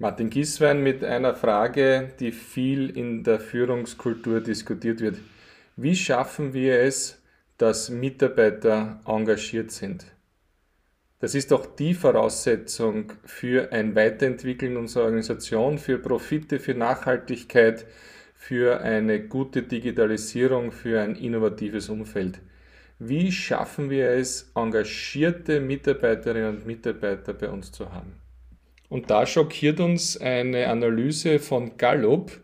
Martin Giswein mit einer Frage, die viel in der Führungskultur diskutiert wird. Wie schaffen wir es, dass Mitarbeiter engagiert sind? Das ist doch die Voraussetzung für ein Weiterentwickeln unserer Organisation, für Profite, für Nachhaltigkeit, für eine gute Digitalisierung, für ein innovatives Umfeld. Wie schaffen wir es, engagierte Mitarbeiterinnen und Mitarbeiter bei uns zu haben? Und da schockiert uns eine Analyse von Gallup,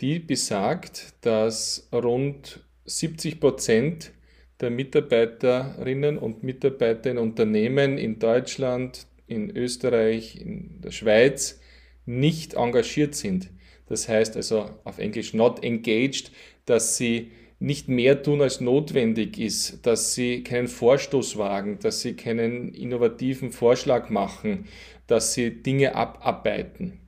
die besagt, dass rund 70 Prozent der Mitarbeiterinnen und Mitarbeiter in Unternehmen in Deutschland, in Österreich, in der Schweiz nicht engagiert sind. Das heißt also auf Englisch not engaged, dass sie nicht mehr tun, als notwendig ist, dass sie keinen Vorstoß wagen, dass sie keinen innovativen Vorschlag machen, dass sie Dinge abarbeiten.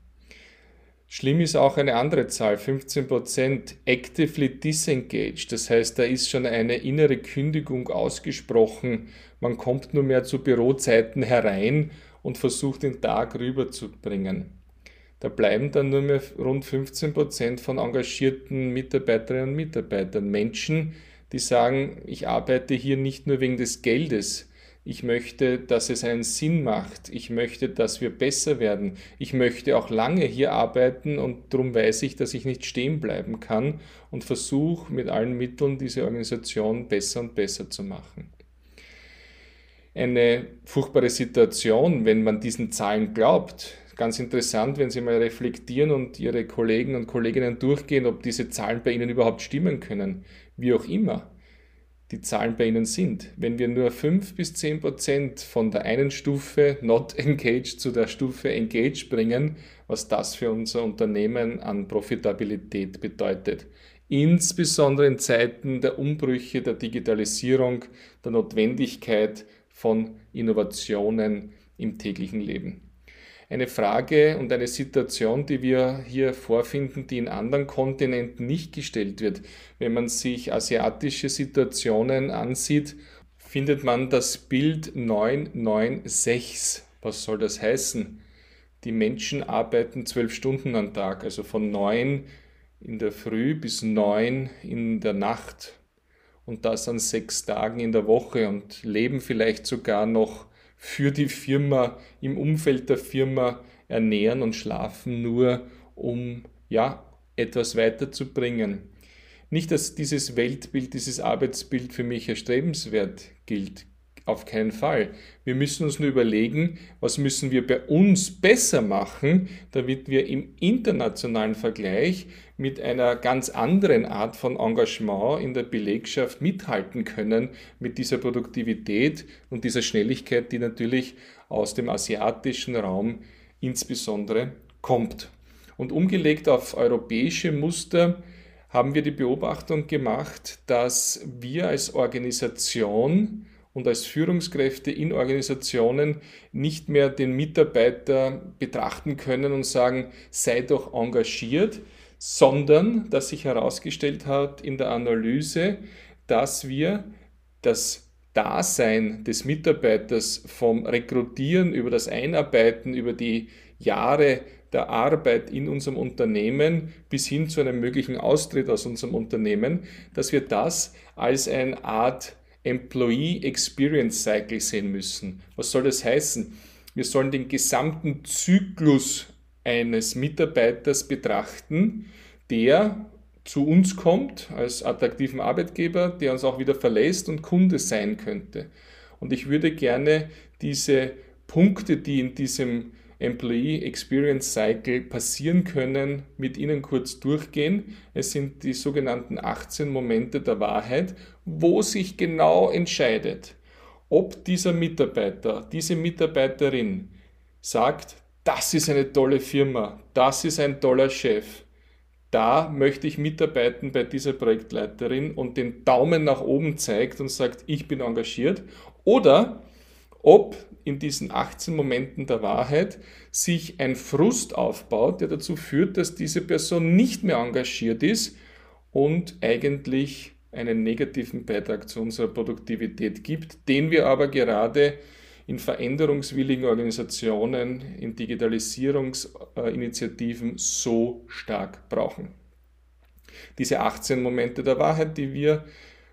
Schlimm ist auch eine andere Zahl, 15% actively disengaged. Das heißt, da ist schon eine innere Kündigung ausgesprochen. Man kommt nur mehr zu Bürozeiten herein und versucht den Tag rüberzubringen. Da bleiben dann nur mehr rund 15% von engagierten Mitarbeiterinnen und Mitarbeitern. Menschen, die sagen, ich arbeite hier nicht nur wegen des Geldes, ich möchte, dass es einen Sinn macht. Ich möchte, dass wir besser werden. Ich möchte auch lange hier arbeiten und darum weiß ich, dass ich nicht stehen bleiben kann und versuche mit allen Mitteln diese Organisation besser und besser zu machen. Eine furchtbare Situation, wenn man diesen Zahlen glaubt. Ganz interessant, wenn Sie mal reflektieren und Ihre Kollegen und Kolleginnen durchgehen, ob diese Zahlen bei Ihnen überhaupt stimmen können. Wie auch immer die Zahlen bei Ihnen sind. Wenn wir nur 5 bis 10 Prozent von der einen Stufe Not Engaged zu der Stufe Engaged bringen, was das für unser Unternehmen an Profitabilität bedeutet. Insbesondere in Zeiten der Umbrüche, der Digitalisierung, der Notwendigkeit von Innovationen im täglichen Leben eine Frage und eine Situation, die wir hier vorfinden, die in anderen Kontinenten nicht gestellt wird. Wenn man sich asiatische Situationen ansieht, findet man das Bild 996. Was soll das heißen? Die Menschen arbeiten zwölf Stunden am Tag, also von neun in der Früh bis neun in der Nacht und das an sechs Tagen in der Woche und leben vielleicht sogar noch für die Firma, im Umfeld der Firma ernähren und schlafen, nur um ja, etwas weiterzubringen. Nicht, dass dieses Weltbild, dieses Arbeitsbild für mich erstrebenswert gilt, auf keinen Fall. Wir müssen uns nur überlegen, was müssen wir bei uns besser machen, damit wir im internationalen Vergleich mit einer ganz anderen Art von Engagement in der Belegschaft mithalten können, mit dieser Produktivität und dieser Schnelligkeit, die natürlich aus dem asiatischen Raum insbesondere kommt. Und umgelegt auf europäische Muster haben wir die Beobachtung gemacht, dass wir als Organisation und als Führungskräfte in Organisationen nicht mehr den Mitarbeiter betrachten können und sagen, sei doch engagiert, sondern dass sich herausgestellt hat in der Analyse, dass wir das Dasein des Mitarbeiters vom Rekrutieren über das Einarbeiten, über die Jahre der Arbeit in unserem Unternehmen bis hin zu einem möglichen Austritt aus unserem Unternehmen, dass wir das als eine Art Employee Experience Cycle sehen müssen. Was soll das heißen? Wir sollen den gesamten Zyklus eines Mitarbeiters betrachten, der zu uns kommt als attraktiven Arbeitgeber, der uns auch wieder verlässt und Kunde sein könnte. Und ich würde gerne diese Punkte, die in diesem Employee Experience Cycle passieren können, mit Ihnen kurz durchgehen. Es sind die sogenannten 18 Momente der Wahrheit, wo sich genau entscheidet, ob dieser Mitarbeiter, diese Mitarbeiterin sagt, das ist eine tolle Firma, das ist ein toller Chef, da möchte ich mitarbeiten bei dieser Projektleiterin und den Daumen nach oben zeigt und sagt, ich bin engagiert, oder ob in diesen 18 Momenten der Wahrheit sich ein Frust aufbaut, der dazu führt, dass diese Person nicht mehr engagiert ist und eigentlich einen negativen Beitrag zu unserer Produktivität gibt, den wir aber gerade in veränderungswilligen Organisationen, in Digitalisierungsinitiativen so stark brauchen. Diese 18 Momente der Wahrheit, die wir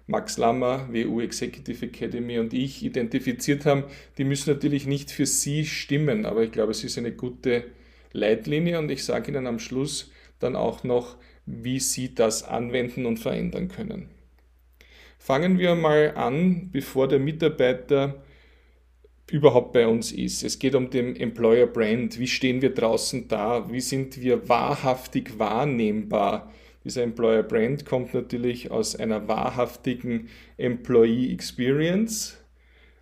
Max Lammer, WU Executive Academy und ich identifiziert haben, die müssen natürlich nicht für Sie stimmen, aber ich glaube, es ist eine gute Leitlinie und ich sage Ihnen am Schluss dann auch noch, wie Sie das anwenden und verändern können. Fangen wir mal an, bevor der Mitarbeiter überhaupt bei uns ist. Es geht um den Employer Brand. Wie stehen wir draußen da? Wie sind wir wahrhaftig wahrnehmbar? Dieser Employer Brand kommt natürlich aus einer wahrhaftigen Employee Experience,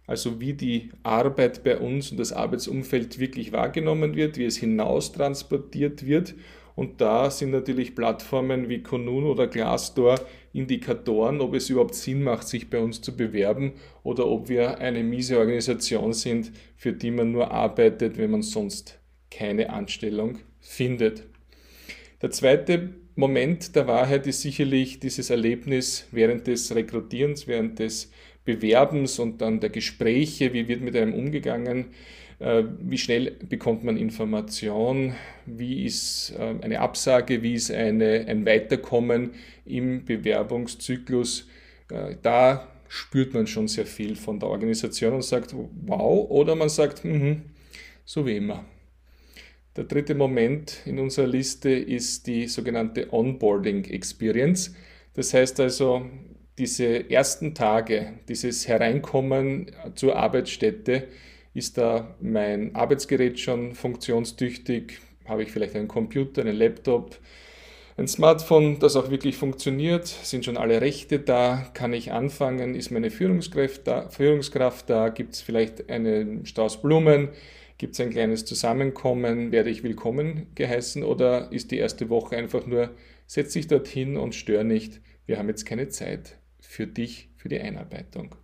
also wie die Arbeit bei uns und das Arbeitsumfeld wirklich wahrgenommen wird, wie es hinaus transportiert wird. Und da sind natürlich Plattformen wie Konun oder Glassdoor Indikatoren, ob es überhaupt Sinn macht, sich bei uns zu bewerben oder ob wir eine miese Organisation sind, für die man nur arbeitet, wenn man sonst keine Anstellung findet. Der zweite Moment der Wahrheit ist sicherlich dieses Erlebnis während des Rekrutierens, während des Bewerbens und dann der Gespräche, wie wird mit einem umgegangen, äh, wie schnell bekommt man Information, wie ist äh, eine Absage, wie ist eine, ein Weiterkommen im Bewerbungszyklus. Äh, da spürt man schon sehr viel von der Organisation und sagt, wow, oder man sagt, mh, so wie immer. Der dritte Moment in unserer Liste ist die sogenannte Onboarding Experience. Das heißt also, diese ersten Tage, dieses Hereinkommen zur Arbeitsstätte, ist da mein Arbeitsgerät schon funktionstüchtig? Habe ich vielleicht einen Computer, einen Laptop, ein Smartphone, das auch wirklich funktioniert? Sind schon alle Rechte da? Kann ich anfangen? Ist meine Führungskraft da? Führungskraft da? Gibt es vielleicht einen Strauß Blumen? Gibt es ein kleines Zusammenkommen? Werde ich willkommen geheißen? Oder ist die erste Woche einfach nur, setz dich dorthin und stör nicht. Wir haben jetzt keine Zeit für dich, für die Einarbeitung.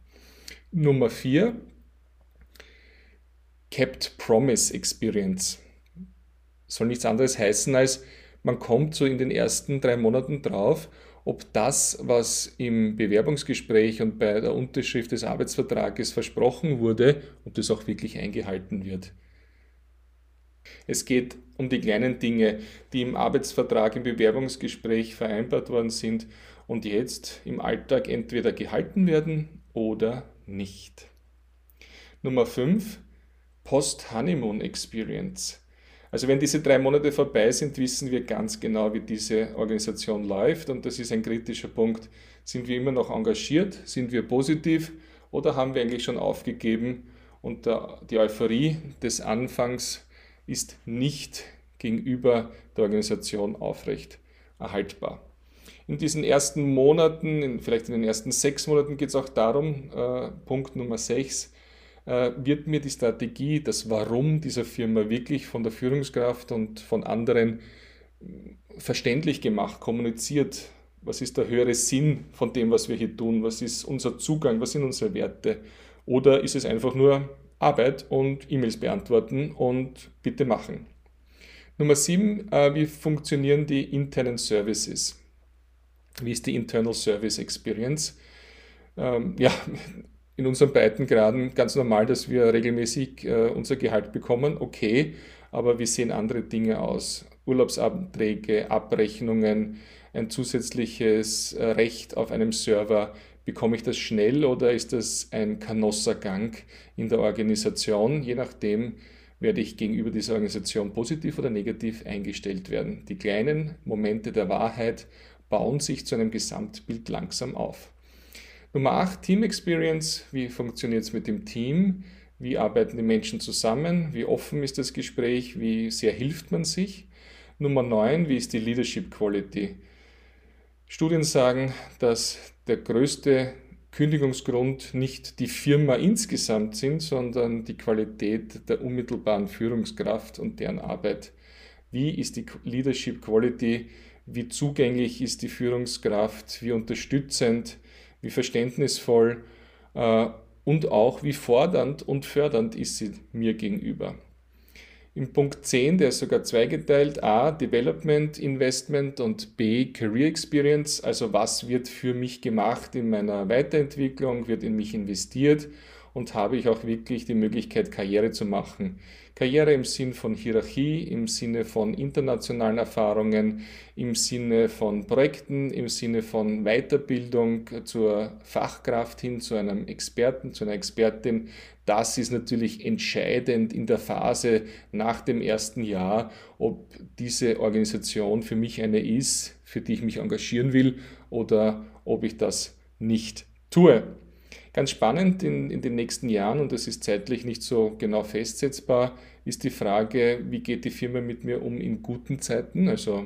Nummer vier, Kept Promise Experience. Soll nichts anderes heißen als, man kommt so in den ersten drei Monaten drauf, ob das, was im Bewerbungsgespräch und bei der Unterschrift des Arbeitsvertrages versprochen wurde, ob das auch wirklich eingehalten wird. Es geht um die kleinen Dinge, die im Arbeitsvertrag, im Bewerbungsgespräch vereinbart worden sind und jetzt im Alltag entweder gehalten werden oder nicht. Nummer 5. Post-Honeymoon Experience. Also wenn diese drei Monate vorbei sind, wissen wir ganz genau, wie diese Organisation läuft und das ist ein kritischer Punkt. Sind wir immer noch engagiert? Sind wir positiv? Oder haben wir eigentlich schon aufgegeben und die Euphorie des Anfangs ist nicht gegenüber der Organisation aufrecht erhaltbar. In diesen ersten Monaten, vielleicht in den ersten sechs Monaten geht es auch darum, äh, Punkt Nummer sechs, äh, wird mir die Strategie, das Warum dieser Firma wirklich von der Führungskraft und von anderen verständlich gemacht, kommuniziert. Was ist der höhere Sinn von dem, was wir hier tun? Was ist unser Zugang? Was sind unsere Werte? Oder ist es einfach nur Arbeit und E-Mails beantworten und bitte machen? Nummer sieben, äh, wie funktionieren die internen Services? Wie ist die Internal Service Experience? Ähm, ja, in unseren Breitengraden ganz normal, dass wir regelmäßig äh, unser Gehalt bekommen, okay, aber wie sehen andere Dinge aus? Urlaubsanträge, Abrechnungen, ein zusätzliches äh, Recht auf einem Server. Bekomme ich das schnell oder ist das ein Kanossergang in der Organisation? Je nachdem werde ich gegenüber dieser Organisation positiv oder negativ eingestellt werden. Die kleinen Momente der Wahrheit bauen sich zu einem Gesamtbild langsam auf. Nummer 8, Team Experience. Wie funktioniert es mit dem Team? Wie arbeiten die Menschen zusammen? Wie offen ist das Gespräch? Wie sehr hilft man sich? Nummer 9, wie ist die Leadership Quality? Studien sagen, dass der größte Kündigungsgrund nicht die Firma insgesamt sind, sondern die Qualität der unmittelbaren Führungskraft und deren Arbeit. Wie ist die Leadership Quality? Wie zugänglich ist die Führungskraft? Wie unterstützend? wie verständnisvoll äh, und auch wie fordernd und fördernd ist sie mir gegenüber. Im Punkt 10, der ist sogar zweigeteilt, A, Development Investment und B, Career Experience, also was wird für mich gemacht in meiner Weiterentwicklung, wird in mich investiert und habe ich auch wirklich die Möglichkeit, Karriere zu machen. Karriere im Sinn von Hierarchie, im Sinne von internationalen Erfahrungen, im Sinne von Projekten, im Sinne von Weiterbildung zur Fachkraft hin, zu einem Experten, zu einer Expertin. Das ist natürlich entscheidend in der Phase nach dem ersten Jahr, ob diese Organisation für mich eine ist, für die ich mich engagieren will oder ob ich das nicht tue. Ganz spannend in, in den nächsten Jahren, und das ist zeitlich nicht so genau festsetzbar, ist die Frage, wie geht die Firma mit mir um in guten Zeiten? Also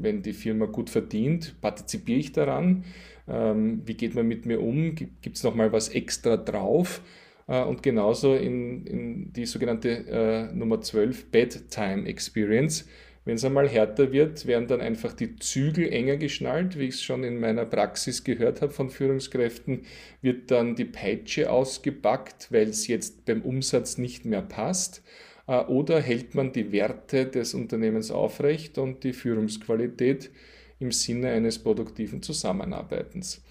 wenn die Firma gut verdient, partizipiere ich daran? Ähm, wie geht man mit mir um? Gibt es nochmal was extra drauf? Äh, und genauso in, in die sogenannte äh, Nummer 12 Bedtime Experience. Wenn es einmal härter wird, werden dann einfach die Zügel enger geschnallt, wie ich es schon in meiner Praxis gehört habe von Führungskräften, wird dann die Peitsche ausgepackt, weil es jetzt beim Umsatz nicht mehr passt. Äh, oder hält man die Werte des Unternehmens aufrecht und die Führungsqualität im Sinne eines produktiven Zusammenarbeitens.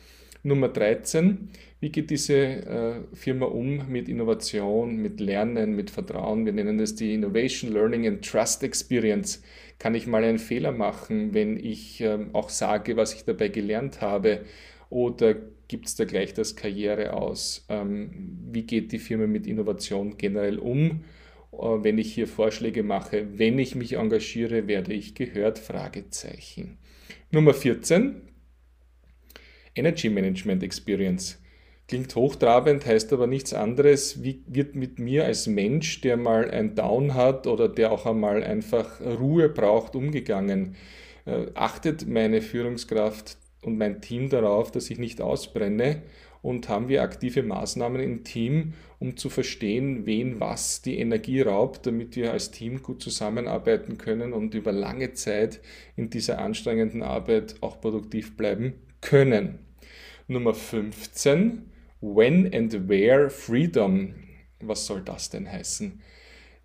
Nummer 13, wie geht diese äh, Firma um mit Innovation, mit Lernen, mit Vertrauen? Wir nennen das die Innovation, Learning and Trust Experience. Kann ich mal einen Fehler machen, wenn ich äh, auch sage, was ich dabei gelernt habe? Oder gibt es da gleich das Karriere aus? Ähm, wie geht die Firma mit Innovation generell um? Äh, wenn ich hier Vorschläge mache, wenn ich mich engagiere, werde ich gehört? Fragezeichen. Nummer 14, Energy Management Experience. Klingt hochtrabend, heißt aber nichts anderes, wie wird mit mir als Mensch, der mal ein Down hat oder der auch einmal einfach Ruhe braucht, umgegangen. Äh, achtet meine Führungskraft und mein Team darauf, dass ich nicht ausbrenne und haben wir aktive Maßnahmen im Team, um zu verstehen, wen was die Energie raubt, damit wir als Team gut zusammenarbeiten können und über lange Zeit in dieser anstrengenden Arbeit auch produktiv bleiben können. Nummer 15, When and Where Freedom. Was soll das denn heißen?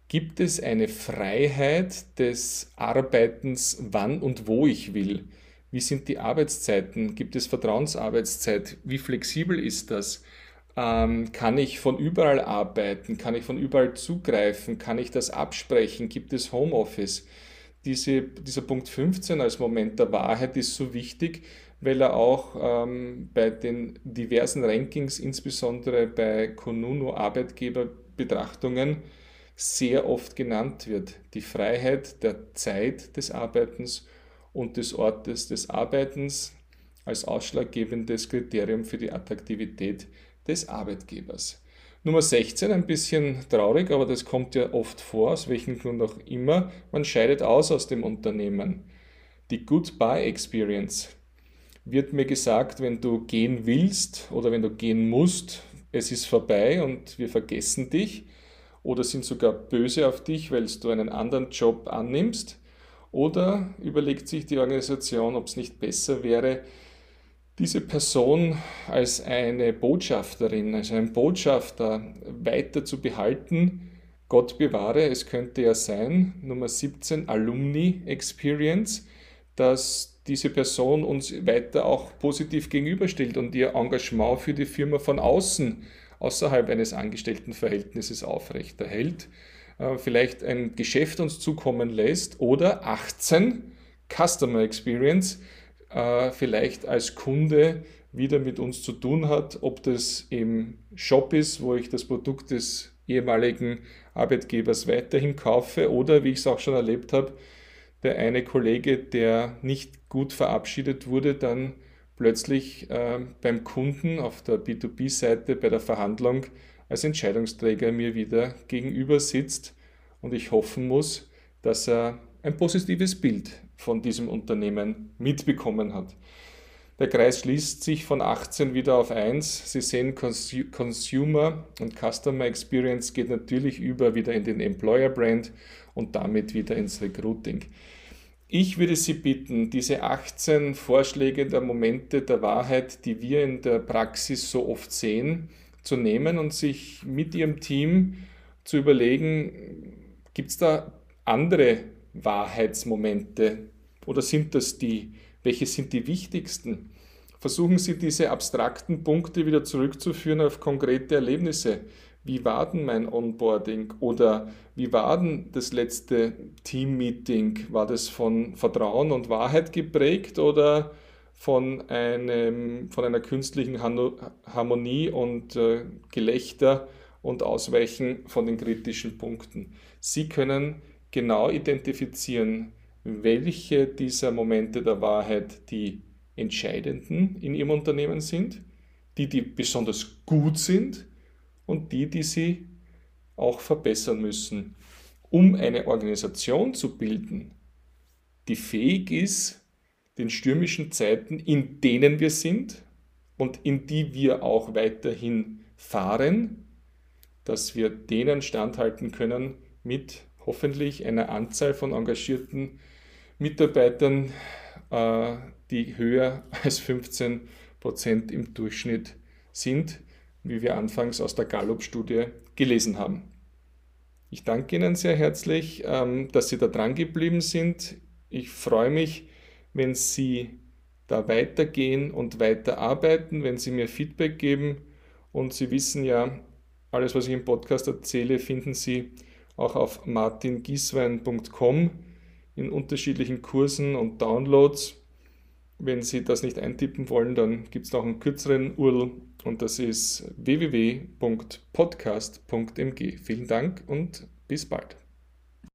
Gibt es eine Freiheit des Arbeitens, wann und wo ich will? Wie sind die Arbeitszeiten? Gibt es Vertrauensarbeitszeit? Wie flexibel ist das? Ähm, kann ich von überall arbeiten? Kann ich von überall zugreifen? Kann ich das absprechen? Gibt es Homeoffice? Diese, dieser Punkt 15 als Moment der Wahrheit ist so wichtig, weil er auch ähm, bei den diversen Rankings, insbesondere bei Konuno Arbeitgeberbetrachtungen, sehr oft genannt wird. Die Freiheit der Zeit des Arbeitens und des Ortes des Arbeitens als ausschlaggebendes Kriterium für die Attraktivität des Arbeitgebers. Nummer 16, ein bisschen traurig, aber das kommt ja oft vor, aus welchem Grund auch immer, man scheidet aus aus dem Unternehmen. Die Goodbye Experience wird mir gesagt, wenn du gehen willst oder wenn du gehen musst, es ist vorbei und wir vergessen dich oder sind sogar böse auf dich, weil du einen anderen Job annimmst. Oder überlegt sich die Organisation, ob es nicht besser wäre, diese Person als eine Botschafterin, als einen Botschafter weiter zu behalten. Gott bewahre, es könnte ja sein, Nummer 17, Alumni Experience, dass diese Person uns weiter auch positiv gegenüberstellt und ihr Engagement für die Firma von außen, außerhalb eines Angestelltenverhältnisses aufrechterhält, äh, vielleicht ein Geschäft uns zukommen lässt oder 18 Customer Experience äh, vielleicht als Kunde wieder mit uns zu tun hat, ob das im Shop ist, wo ich das Produkt des ehemaligen Arbeitgebers weiterhin kaufe oder wie ich es auch schon erlebt habe, der eine Kollege, der nicht gut verabschiedet wurde, dann plötzlich äh, beim Kunden auf der B2B-Seite bei der Verhandlung als Entscheidungsträger mir wieder gegenüber sitzt und ich hoffen muss, dass er ein positives Bild von diesem Unternehmen mitbekommen hat. Der Kreis schließt sich von 18 wieder auf 1. Sie sehen, Consumer und Customer Experience geht natürlich über wieder in den Employer Brand und damit wieder ins Recruiting. Ich würde Sie bitten, diese 18 Vorschläge der Momente der Wahrheit, die wir in der Praxis so oft sehen, zu nehmen und sich mit Ihrem Team zu überlegen, gibt es da andere Wahrheitsmomente oder sind das die? Welche sind die wichtigsten? Versuchen Sie diese abstrakten Punkte wieder zurückzuführen auf konkrete Erlebnisse. wie war denn mein Onboarding oder wie war denn das letzte Team-Meeting? War das von Vertrauen und Wahrheit geprägt oder von, einem, von einer künstlichen Harmonie und äh, Gelächter und Ausweichen von den kritischen Punkten? Sie können genau identifizieren, welche dieser Momente der Wahrheit die entscheidenden in Ihrem Unternehmen sind, die, die besonders gut sind und die, die Sie auch verbessern müssen, um eine Organisation zu bilden, die fähig ist, den stürmischen Zeiten, in denen wir sind und in die wir auch weiterhin fahren, dass wir denen standhalten können mit hoffentlich einer Anzahl von engagierten Mitarbeitern, äh, die höher als 15 Prozent im Durchschnitt sind, wie wir anfangs aus der Gallup-Studie gelesen haben. Ich danke Ihnen sehr herzlich, ähm, dass Sie da dran geblieben sind. Ich freue mich, wenn Sie da weitergehen und weiterarbeiten, wenn Sie mir Feedback geben. Und Sie wissen ja, alles, was ich im Podcast erzähle, finden Sie auch auf martingieswein.com in unterschiedlichen Kursen und Downloads. Wenn Sie das nicht eintippen wollen, dann gibt es noch einen kürzeren URL und das ist www.podcast.mg. Vielen Dank und bis bald.